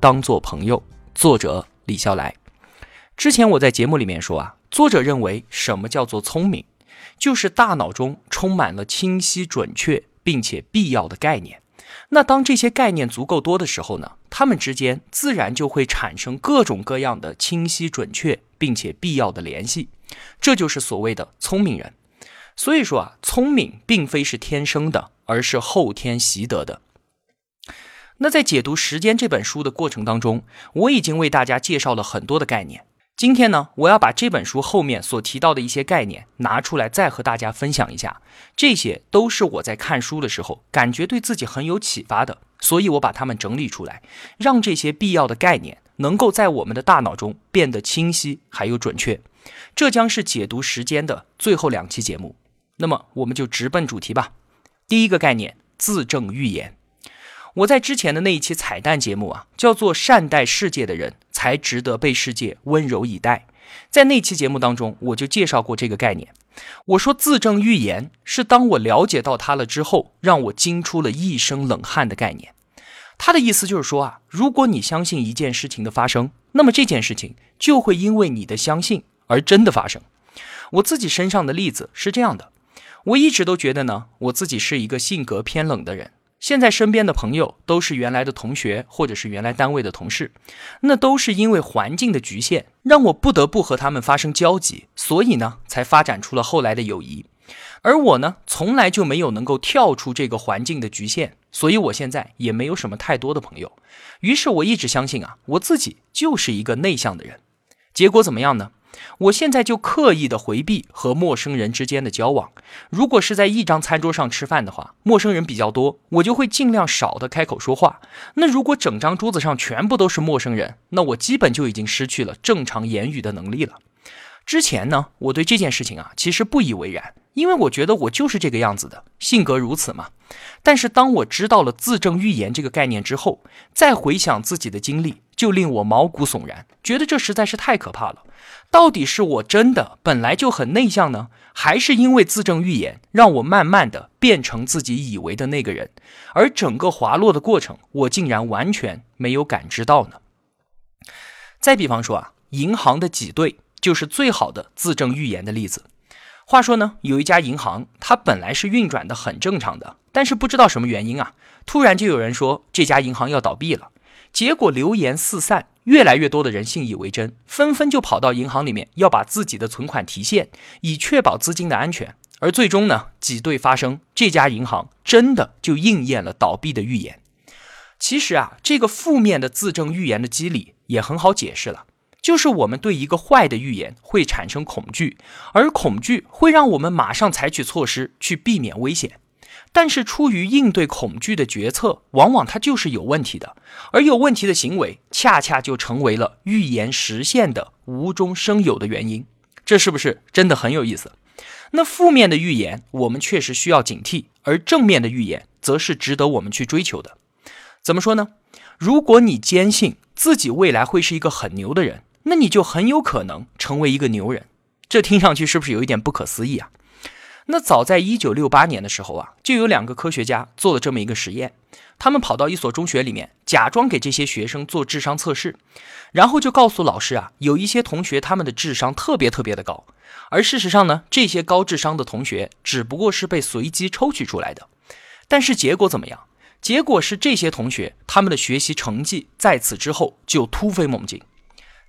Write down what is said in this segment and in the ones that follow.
当做朋友》，作者李笑来。之前我在节目里面说啊，作者认为什么叫做聪明，就是大脑中充满了清晰、准确并且必要的概念。那当这些概念足够多的时候呢，它们之间自然就会产生各种各样的清晰、准确并且必要的联系。这就是所谓的聪明人。所以说啊，聪明并非是天生的，而是后天习得的。那在解读《时间》这本书的过程当中，我已经为大家介绍了很多的概念。今天呢，我要把这本书后面所提到的一些概念拿出来，再和大家分享一下。这些都是我在看书的时候感觉对自己很有启发的，所以我把它们整理出来，让这些必要的概念能够在我们的大脑中变得清晰还有准确。这将是解读《时间》的最后两期节目。那么，我们就直奔主题吧。第一个概念：自证预言。我在之前的那一期彩蛋节目啊，叫做“善待世界的人才值得被世界温柔以待”。在那期节目当中，我就介绍过这个概念。我说，自证预言是当我了解到它了之后，让我惊出了一身冷汗的概念。他的意思就是说啊，如果你相信一件事情的发生，那么这件事情就会因为你的相信而真的发生。我自己身上的例子是这样的，我一直都觉得呢，我自己是一个性格偏冷的人。现在身边的朋友都是原来的同学，或者是原来单位的同事，那都是因为环境的局限，让我不得不和他们发生交集，所以呢，才发展出了后来的友谊。而我呢，从来就没有能够跳出这个环境的局限，所以我现在也没有什么太多的朋友。于是我一直相信啊，我自己就是一个内向的人。结果怎么样呢？我现在就刻意的回避和陌生人之间的交往。如果是在一张餐桌上吃饭的话，陌生人比较多，我就会尽量少的开口说话。那如果整张桌子上全部都是陌生人，那我基本就已经失去了正常言语的能力了。之前呢，我对这件事情啊，其实不以为然。因为我觉得我就是这个样子的性格如此嘛，但是当我知道了自证预言这个概念之后，再回想自己的经历，就令我毛骨悚然，觉得这实在是太可怕了。到底是我真的本来就很内向呢，还是因为自证预言让我慢慢的变成自己以为的那个人，而整个滑落的过程，我竟然完全没有感知到呢？再比方说啊，银行的挤兑就是最好的自证预言的例子。话说呢，有一家银行，它本来是运转的很正常的，但是不知道什么原因啊，突然就有人说这家银行要倒闭了，结果流言四散，越来越多的人信以为真，纷纷就跑到银行里面要把自己的存款提现，以确保资金的安全。而最终呢，挤兑发生，这家银行真的就应验了倒闭的预言。其实啊，这个负面的自证预言的机理也很好解释了。就是我们对一个坏的预言会产生恐惧，而恐惧会让我们马上采取措施去避免危险。但是出于应对恐惧的决策，往往它就是有问题的，而有问题的行为恰恰就成为了预言实现的无中生有的原因。这是不是真的很有意思？那负面的预言我们确实需要警惕，而正面的预言则是值得我们去追求的。怎么说呢？如果你坚信自己未来会是一个很牛的人。那你就很有可能成为一个牛人，这听上去是不是有一点不可思议啊？那早在一九六八年的时候啊，就有两个科学家做了这么一个实验，他们跑到一所中学里面，假装给这些学生做智商测试，然后就告诉老师啊，有一些同学他们的智商特别特别的高，而事实上呢，这些高智商的同学只不过是被随机抽取出来的，但是结果怎么样？结果是这些同学他们的学习成绩在此之后就突飞猛进。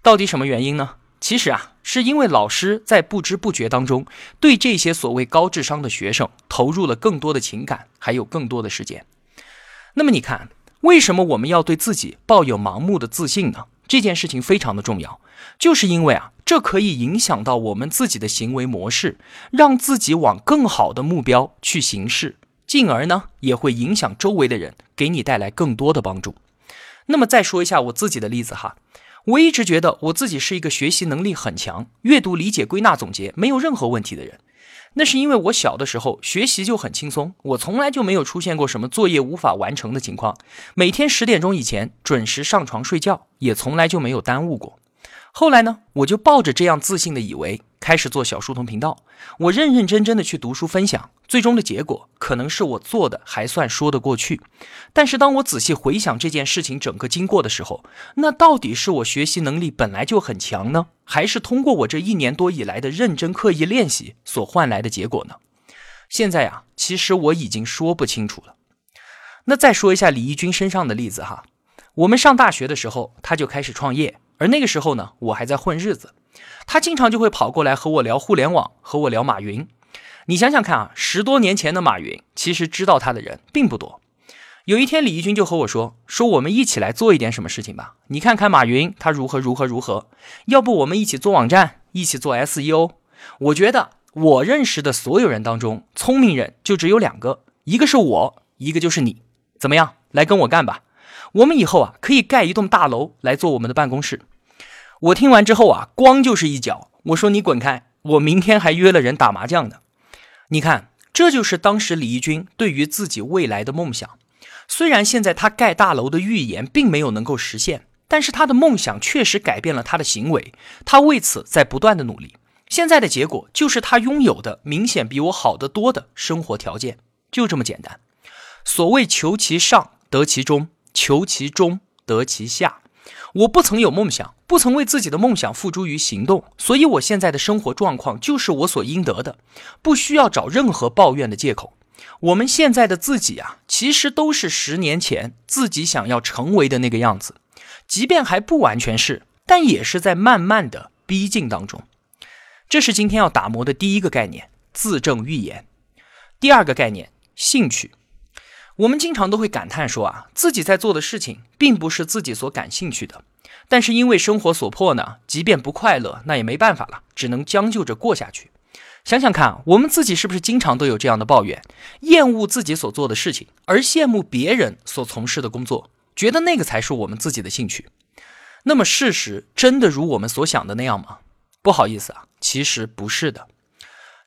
到底什么原因呢？其实啊，是因为老师在不知不觉当中对这些所谓高智商的学生投入了更多的情感，还有更多的时间。那么你看，为什么我们要对自己抱有盲目的自信呢？这件事情非常的重要，就是因为啊，这可以影响到我们自己的行为模式，让自己往更好的目标去行事，进而呢，也会影响周围的人，给你带来更多的帮助。那么再说一下我自己的例子哈，我一直觉得我自己是一个学习能力很强、阅读理解、归纳总结没有任何问题的人。那是因为我小的时候学习就很轻松，我从来就没有出现过什么作业无法完成的情况。每天十点钟以前准时上床睡觉，也从来就没有耽误过。后来呢，我就抱着这样自信的以为。开始做小书童频道，我认认真真的去读书分享，最终的结果可能是我做的还算说得过去。但是当我仔细回想这件事情整个经过的时候，那到底是我学习能力本来就很强呢，还是通过我这一年多以来的认真刻意练习所换来的结果呢？现在呀，其实我已经说不清楚了。那再说一下李义军身上的例子哈，我们上大学的时候他就开始创业，而那个时候呢，我还在混日子。他经常就会跑过来和我聊互联网，和我聊马云。你想想看啊，十多年前的马云，其实知道他的人并不多。有一天，李义军就和我说：“说我们一起来做一点什么事情吧。你看看马云，他如何如何如何。要不我们一起做网站，一起做 SEO？我觉得我认识的所有人当中，聪明人就只有两个，一个是我，一个就是你。怎么样？来跟我干吧。我们以后啊，可以盖一栋大楼来做我们的办公室。”我听完之后啊，光就是一脚。我说你滚开！我明天还约了人打麻将呢。你看，这就是当时李义军对于自己未来的梦想。虽然现在他盖大楼的预言并没有能够实现，但是他的梦想确实改变了他的行为。他为此在不断的努力。现在的结果就是他拥有的明显比我好得多的生活条件，就这么简单。所谓求其上得其中，求其中得其下。我不曾有梦想，不曾为自己的梦想付诸于行动，所以我现在的生活状况就是我所应得的，不需要找任何抱怨的借口。我们现在的自己啊，其实都是十年前自己想要成为的那个样子，即便还不完全是，但也是在慢慢的逼近当中。这是今天要打磨的第一个概念：自证预言。第二个概念：兴趣。我们经常都会感叹说啊，自己在做的事情并不是自己所感兴趣的，但是因为生活所迫呢，即便不快乐，那也没办法了，只能将就着过下去。想想看，我们自己是不是经常都有这样的抱怨，厌恶自己所做的事情，而羡慕别人所从事的工作，觉得那个才是我们自己的兴趣？那么事实真的如我们所想的那样吗？不好意思啊，其实不是的。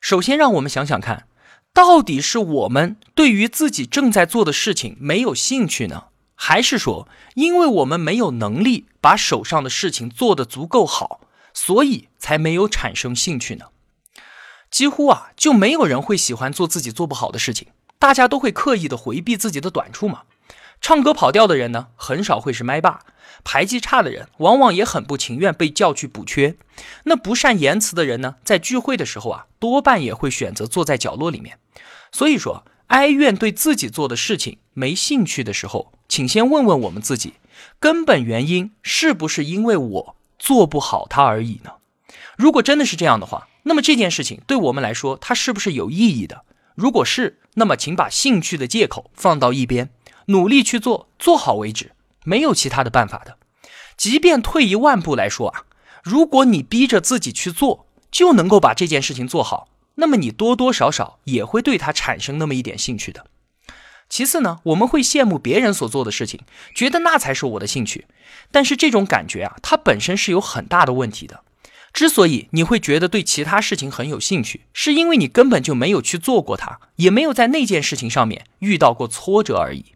首先，让我们想想看。到底是我们对于自己正在做的事情没有兴趣呢，还是说因为我们没有能力把手上的事情做得足够好，所以才没有产生兴趣呢？几乎啊，就没有人会喜欢做自己做不好的事情，大家都会刻意的回避自己的短处嘛。唱歌跑调的人呢，很少会是麦霸；排技差的人，往往也很不情愿被叫去补缺。那不善言辞的人呢，在聚会的时候啊，多半也会选择坐在角落里面。所以说，哀怨对自己做的事情没兴趣的时候，请先问问我们自己，根本原因是不是因为我做不好它而已呢？如果真的是这样的话，那么这件事情对我们来说，它是不是有意义的？如果是，那么请把兴趣的借口放到一边，努力去做，做好为止，没有其他的办法的。即便退一万步来说啊，如果你逼着自己去做，就能够把这件事情做好。那么你多多少少也会对它产生那么一点兴趣的。其次呢，我们会羡慕别人所做的事情，觉得那才是我的兴趣。但是这种感觉啊，它本身是有很大的问题的。之所以你会觉得对其他事情很有兴趣，是因为你根本就没有去做过它，也没有在那件事情上面遇到过挫折而已。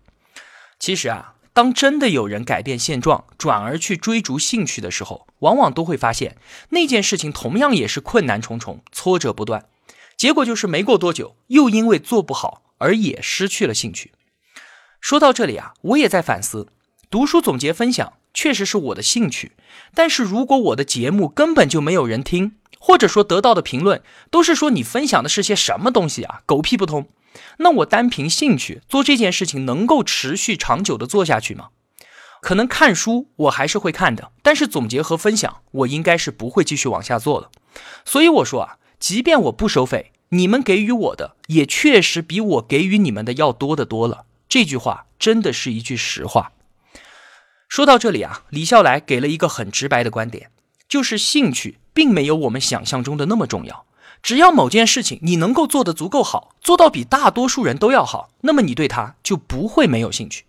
其实啊，当真的有人改变现状，转而去追逐兴趣的时候，往往都会发现那件事情同样也是困难重重，挫折不断。结果就是没过多久，又因为做不好而也失去了兴趣。说到这里啊，我也在反思，读书总结分享确实是我的兴趣，但是如果我的节目根本就没有人听，或者说得到的评论都是说你分享的是些什么东西啊，狗屁不通，那我单凭兴趣做这件事情能够持续长久的做下去吗？可能看书我还是会看的，但是总结和分享我应该是不会继续往下做了。所以我说啊。即便我不收费，你们给予我的也确实比我给予你们的要多得多了。这句话真的是一句实话。说到这里啊，李笑来给了一个很直白的观点，就是兴趣并没有我们想象中的那么重要。只要某件事情你能够做得足够好，做到比大多数人都要好，那么你对它就不会没有兴趣。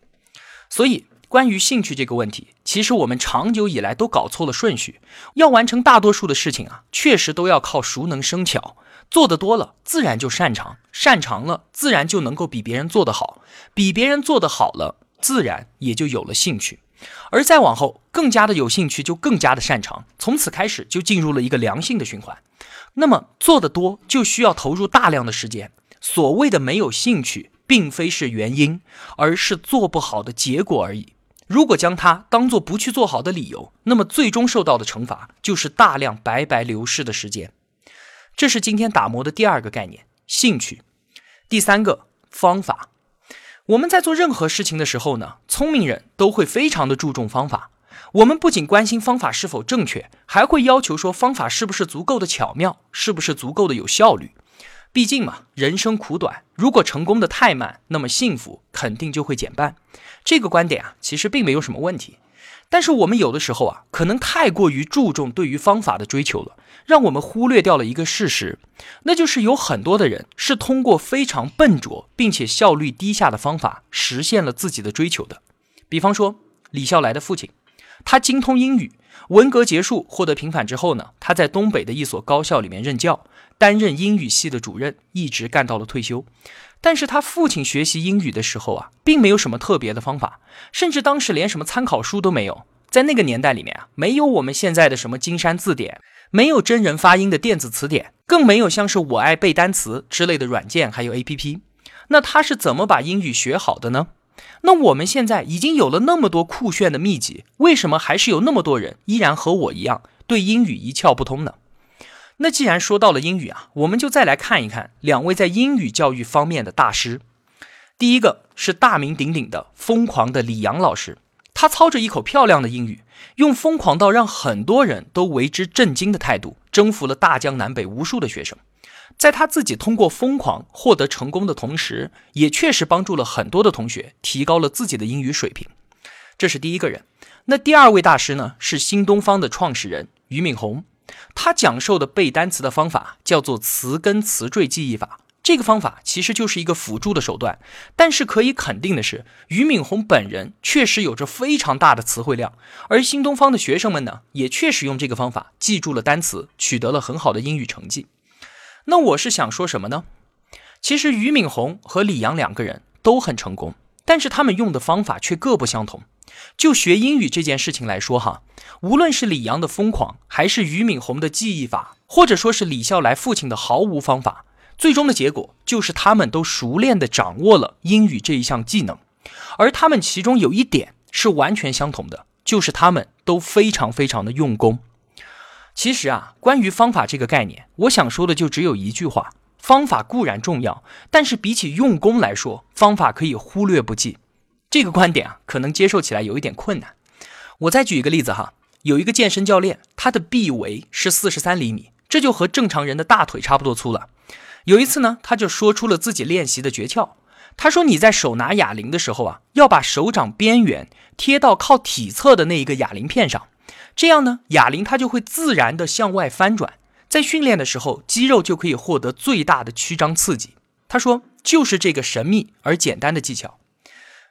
所以关于兴趣这个问题，其实我们长久以来都搞错了顺序。要完成大多数的事情啊，确实都要靠熟能生巧，做的多了，自然就擅长；擅长了，自然就能够比别人做得好；比别人做得好了，自然也就有了兴趣。而再往后，更加的有兴趣，就更加的擅长，从此开始就进入了一个良性的循环。那么做的多，就需要投入大量的时间。所谓的没有兴趣，并非是原因，而是做不好的结果而已。如果将它当做不去做好的理由，那么最终受到的惩罚就是大量白白流逝的时间。这是今天打磨的第二个概念——兴趣。第三个方法。我们在做任何事情的时候呢，聪明人都会非常的注重方法。我们不仅关心方法是否正确，还会要求说方法是不是足够的巧妙，是不是足够的有效率。毕竟嘛，人生苦短，如果成功的太慢，那么幸福肯定就会减半。这个观点啊，其实并没有什么问题。但是我们有的时候啊，可能太过于注重对于方法的追求了，让我们忽略掉了一个事实，那就是有很多的人是通过非常笨拙并且效率低下的方法实现了自己的追求的。比方说李笑来的父亲，他精通英语，文革结束获得平反之后呢，他在东北的一所高校里面任教。担任英语系的主任，一直干到了退休。但是他父亲学习英语的时候啊，并没有什么特别的方法，甚至当时连什么参考书都没有。在那个年代里面啊，没有我们现在的什么金山字典，没有真人发音的电子词典，更没有像是我爱背单词之类的软件，还有 APP。那他是怎么把英语学好的呢？那我们现在已经有了那么多酷炫的秘籍，为什么还是有那么多人依然和我一样对英语一窍不通呢？那既然说到了英语啊，我们就再来看一看两位在英语教育方面的大师。第一个是大名鼎鼎的疯狂的李阳老师，他操着一口漂亮的英语，用疯狂到让很多人都为之震惊的态度，征服了大江南北无数的学生。在他自己通过疯狂获得成功的同时，也确实帮助了很多的同学提高了自己的英语水平。这是第一个人。那第二位大师呢，是新东方的创始人俞敏洪。他讲授的背单词的方法叫做词根词缀记忆法，这个方法其实就是一个辅助的手段，但是可以肯定的是，俞敏洪本人确实有着非常大的词汇量，而新东方的学生们呢，也确实用这个方法记住了单词，取得了很好的英语成绩。那我是想说什么呢？其实俞敏洪和李阳两个人都很成功，但是他们用的方法却各不相同。就学英语这件事情来说，哈，无论是李阳的疯狂，还是俞敏洪的记忆法，或者说是李笑来父亲的毫无方法，最终的结果就是他们都熟练地掌握了英语这一项技能。而他们其中有一点是完全相同的，就是他们都非常非常的用功。其实啊，关于方法这个概念，我想说的就只有一句话：方法固然重要，但是比起用功来说，方法可以忽略不计。这个观点啊，可能接受起来有一点困难。我再举一个例子哈，有一个健身教练，他的臂围是四十三厘米，这就和正常人的大腿差不多粗了。有一次呢，他就说出了自己练习的诀窍。他说：“你在手拿哑铃的时候啊，要把手掌边缘贴到靠体侧的那一个哑铃片上，这样呢，哑铃它就会自然的向外翻转，在训练的时候，肌肉就可以获得最大的曲张刺激。”他说：“就是这个神秘而简单的技巧。”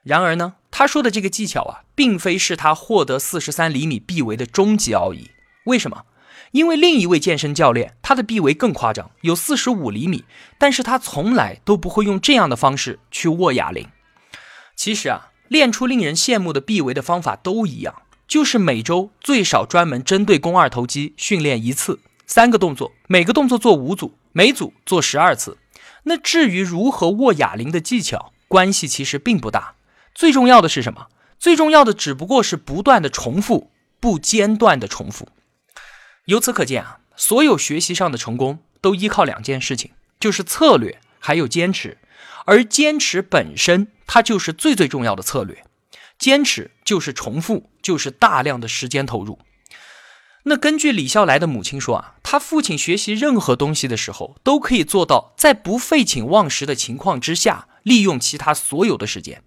然而呢，他说的这个技巧啊，并非是他获得四十三厘米臂围的终极奥义。为什么？因为另一位健身教练，他的臂围更夸张，有四十五厘米，但是他从来都不会用这样的方式去握哑铃。其实啊，练出令人羡慕的臂围的方法都一样，就是每周最少专门针对肱二头肌训练一次，三个动作，每个动作做五组，每组做十二次。那至于如何握哑铃的技巧，关系其实并不大。最重要的是什么？最重要的只不过是不断的重复，不间断的重复。由此可见啊，所有学习上的成功都依靠两件事情，就是策略还有坚持。而坚持本身，它就是最最重要的策略。坚持就是重复，就是大量的时间投入。那根据李笑来的母亲说啊，他父亲学习任何东西的时候，都可以做到在不废寝忘食的情况之下，利用其他所有的时间。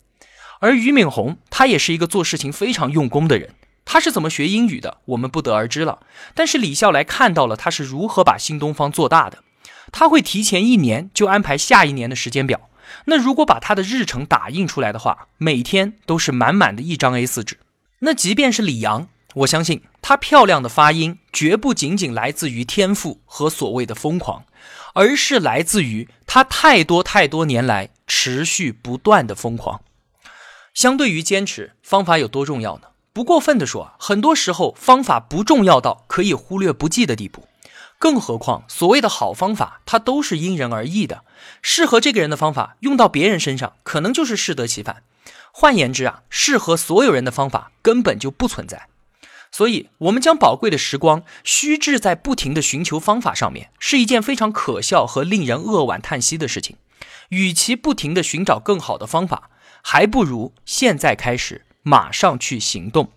而俞敏洪，他也是一个做事情非常用功的人。他是怎么学英语的，我们不得而知了。但是李笑来看到了他是如何把新东方做大的。他会提前一年就安排下一年的时间表，那如果把他的日程打印出来的话，每天都是满满的一张 A4 纸。那即便是李阳，我相信她漂亮的发音绝不仅仅来自于天赋和所谓的疯狂，而是来自于她太多太多年来持续不断的疯狂。相对于坚持，方法有多重要呢？不过分的说，很多时候方法不重要到可以忽略不计的地步。更何况，所谓的好方法，它都是因人而异的。适合这个人的方法，用到别人身上，可能就是适得其反。换言之啊，适合所有人的方法根本就不存在。所以，我们将宝贵的时光虚掷在不停的寻求方法上面，是一件非常可笑和令人扼腕叹息的事情。与其不停的寻找更好的方法，还不如现在开始，马上去行动。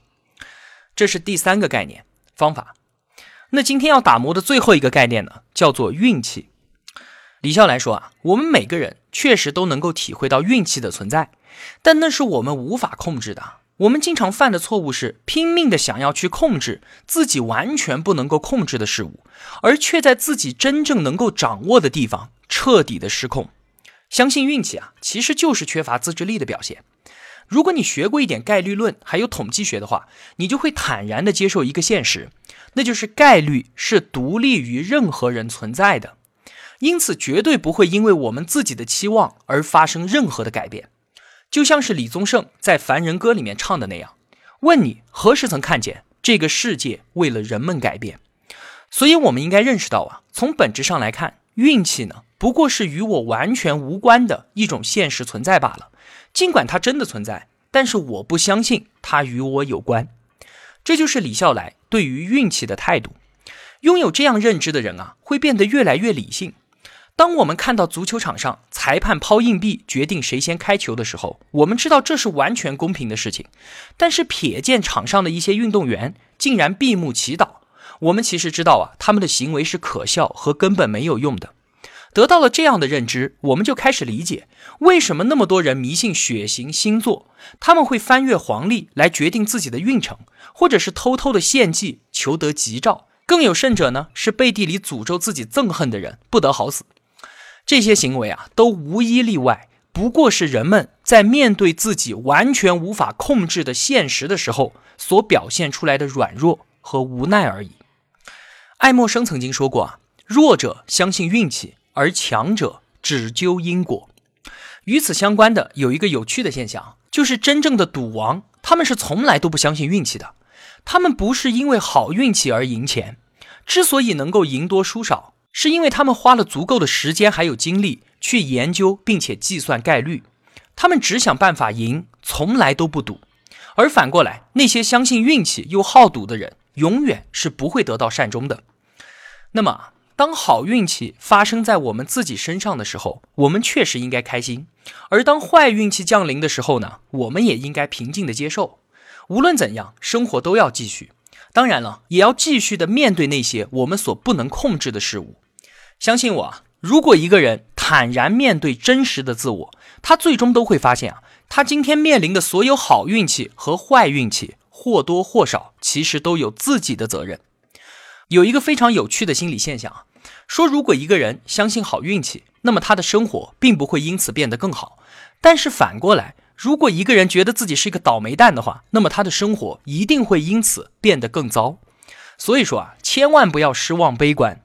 这是第三个概念，方法。那今天要打磨的最后一个概念呢，叫做运气。李笑来说啊，我们每个人确实都能够体会到运气的存在，但那是我们无法控制的。我们经常犯的错误是拼命的想要去控制自己完全不能够控制的事物，而却在自己真正能够掌握的地方彻底的失控。相信运气啊，其实就是缺乏自制力的表现。如果你学过一点概率论，还有统计学的话，你就会坦然的接受一个现实，那就是概率是独立于任何人存在的，因此绝对不会因为我们自己的期望而发生任何的改变。就像是李宗盛在《凡人歌》里面唱的那样：“问你何时曾看见这个世界为了人们改变？”所以，我们应该认识到啊，从本质上来看，运气呢，不过是与我完全无关的一种现实存在罢了。尽管它真的存在，但是我不相信它与我有关。这就是李笑来对于运气的态度。拥有这样认知的人啊，会变得越来越理性。当我们看到足球场上裁判抛硬币决定谁先开球的时候，我们知道这是完全公平的事情。但是瞥见场上的一些运动员竟然闭目祈祷，我们其实知道啊，他们的行为是可笑和根本没有用的。得到了这样的认知，我们就开始理解为什么那么多人迷信血型星座，他们会翻越黄历来决定自己的运程，或者是偷偷的献祭求得吉兆。更有甚者呢，是背地里诅咒自己憎恨的人不得好死。这些行为啊，都无一例外，不过是人们在面对自己完全无法控制的现实的时候所表现出来的软弱和无奈而已。爱默生曾经说过啊，弱者相信运气。而强者只究因果。与此相关的有一个有趣的现象，就是真正的赌王，他们是从来都不相信运气的。他们不是因为好运气而赢钱，之所以能够赢多输少，是因为他们花了足够的时间还有精力去研究并且计算概率。他们只想办法赢，从来都不赌。而反过来，那些相信运气又好赌的人，永远是不会得到善终的。那么。当好运气发生在我们自己身上的时候，我们确实应该开心；而当坏运气降临的时候呢，我们也应该平静的接受。无论怎样，生活都要继续。当然了，也要继续的面对那些我们所不能控制的事物。相信我啊，如果一个人坦然面对真实的自我，他最终都会发现啊，他今天面临的所有好运气和坏运气，或多或少其实都有自己的责任。有一个非常有趣的心理现象啊，说如果一个人相信好运气，那么他的生活并不会因此变得更好。但是反过来，如果一个人觉得自己是一个倒霉蛋的话，那么他的生活一定会因此变得更糟。所以说啊，千万不要失望悲观。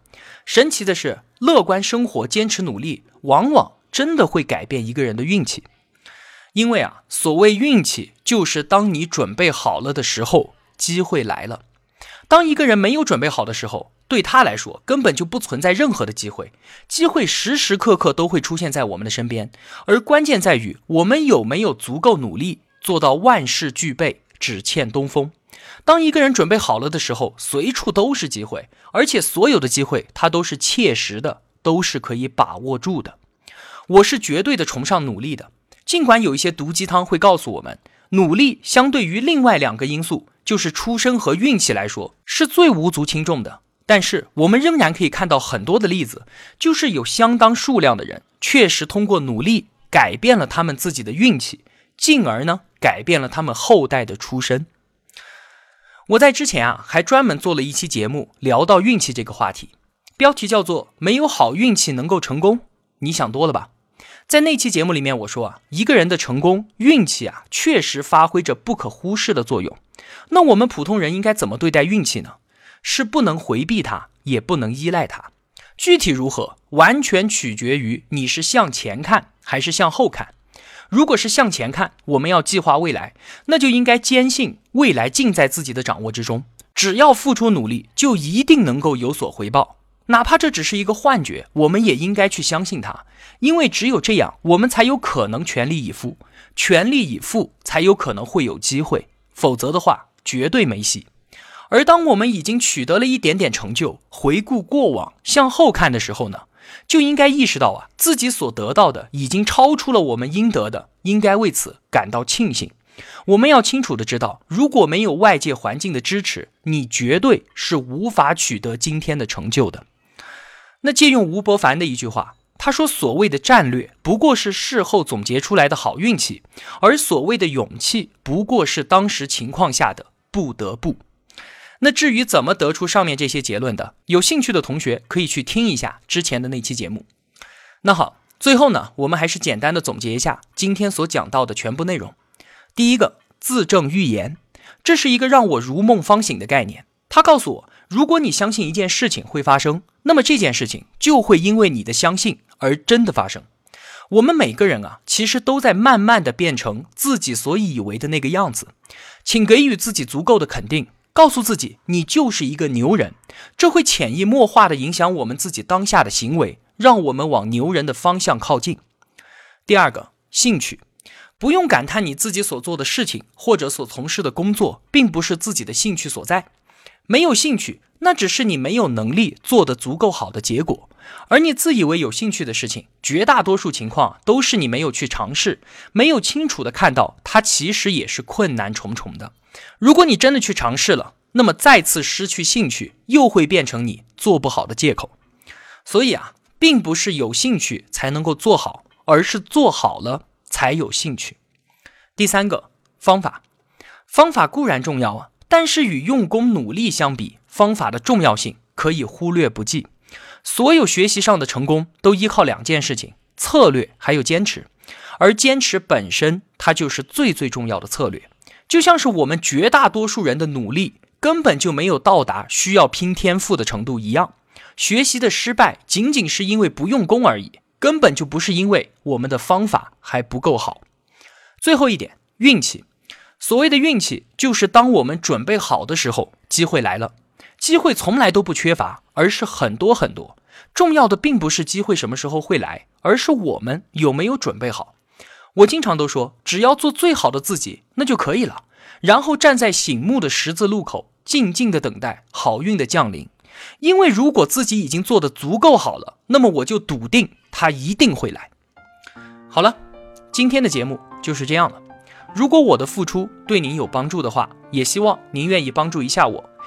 神奇的是，乐观生活、坚持努力，往往真的会改变一个人的运气。因为啊，所谓运气，就是当你准备好了的时候，机会来了。当一个人没有准备好的时候，对他来说根本就不存在任何的机会。机会时时刻刻都会出现在我们的身边，而关键在于我们有没有足够努力，做到万事俱备，只欠东风。当一个人准备好了的时候，随处都是机会，而且所有的机会他都是切实的，都是可以把握住的。我是绝对的崇尚努力的，尽管有一些毒鸡汤会告诉我们，努力相对于另外两个因素。就是出生和运气来说是最无足轻重的，但是我们仍然可以看到很多的例子，就是有相当数量的人确实通过努力改变了他们自己的运气，进而呢改变了他们后代的出身。我在之前啊还专门做了一期节目聊到运气这个话题，标题叫做“没有好运气能够成功”，你想多了吧？在那期节目里面，我说啊，一个人的成功，运气啊，确实发挥着不可忽视的作用。那我们普通人应该怎么对待运气呢？是不能回避它，也不能依赖它。具体如何，完全取决于你是向前看还是向后看。如果是向前看，我们要计划未来，那就应该坚信未来尽在自己的掌握之中。只要付出努力，就一定能够有所回报，哪怕这只是一个幻觉，我们也应该去相信它，因为只有这样，我们才有可能全力以赴，全力以赴才有可能会有机会，否则的话，绝对没戏。而当我们已经取得了一点点成就，回顾过往，向后看的时候呢？就应该意识到啊，自己所得到的已经超出了我们应得的，应该为此感到庆幸。我们要清楚的知道，如果没有外界环境的支持，你绝对是无法取得今天的成就的。那借用吴伯凡的一句话，他说：“所谓的战略，不过是事后总结出来的好运气；而所谓的勇气，不过是当时情况下的不得不。”那至于怎么得出上面这些结论的，有兴趣的同学可以去听一下之前的那期节目。那好，最后呢，我们还是简单的总结一下今天所讲到的全部内容。第一个，自证预言，这是一个让我如梦方醒的概念。它告诉我，如果你相信一件事情会发生，那么这件事情就会因为你的相信而真的发生。我们每个人啊，其实都在慢慢的变成自己所以为的那个样子，请给予自己足够的肯定。告诉自己，你就是一个牛人，这会潜移默化的影响我们自己当下的行为，让我们往牛人的方向靠近。第二个，兴趣，不用感叹你自己所做的事情或者所从事的工作，并不是自己的兴趣所在。没有兴趣，那只是你没有能力做得足够好的结果。而你自以为有兴趣的事情，绝大多数情况都是你没有去尝试，没有清楚的看到它其实也是困难重重的。如果你真的去尝试了，那么再次失去兴趣又会变成你做不好的借口。所以啊，并不是有兴趣才能够做好，而是做好了才有兴趣。第三个方法，方法固然重要啊，但是与用功努力相比，方法的重要性可以忽略不计。所有学习上的成功都依靠两件事情：策略还有坚持。而坚持本身，它就是最最重要的策略。就像是我们绝大多数人的努力根本就没有到达需要拼天赋的程度一样，学习的失败仅仅是因为不用功而已，根本就不是因为我们的方法还不够好。最后一点，运气。所谓的运气，就是当我们准备好的时候，机会来了。机会从来都不缺乏，而是很多很多。重要的并不是机会什么时候会来，而是我们有没有准备好。我经常都说，只要做最好的自己，那就可以了。然后站在醒目的十字路口，静静的等待好运的降临。因为如果自己已经做得足够好了，那么我就笃定它一定会来。好了，今天的节目就是这样了。如果我的付出对您有帮助的话，也希望您愿意帮助一下我。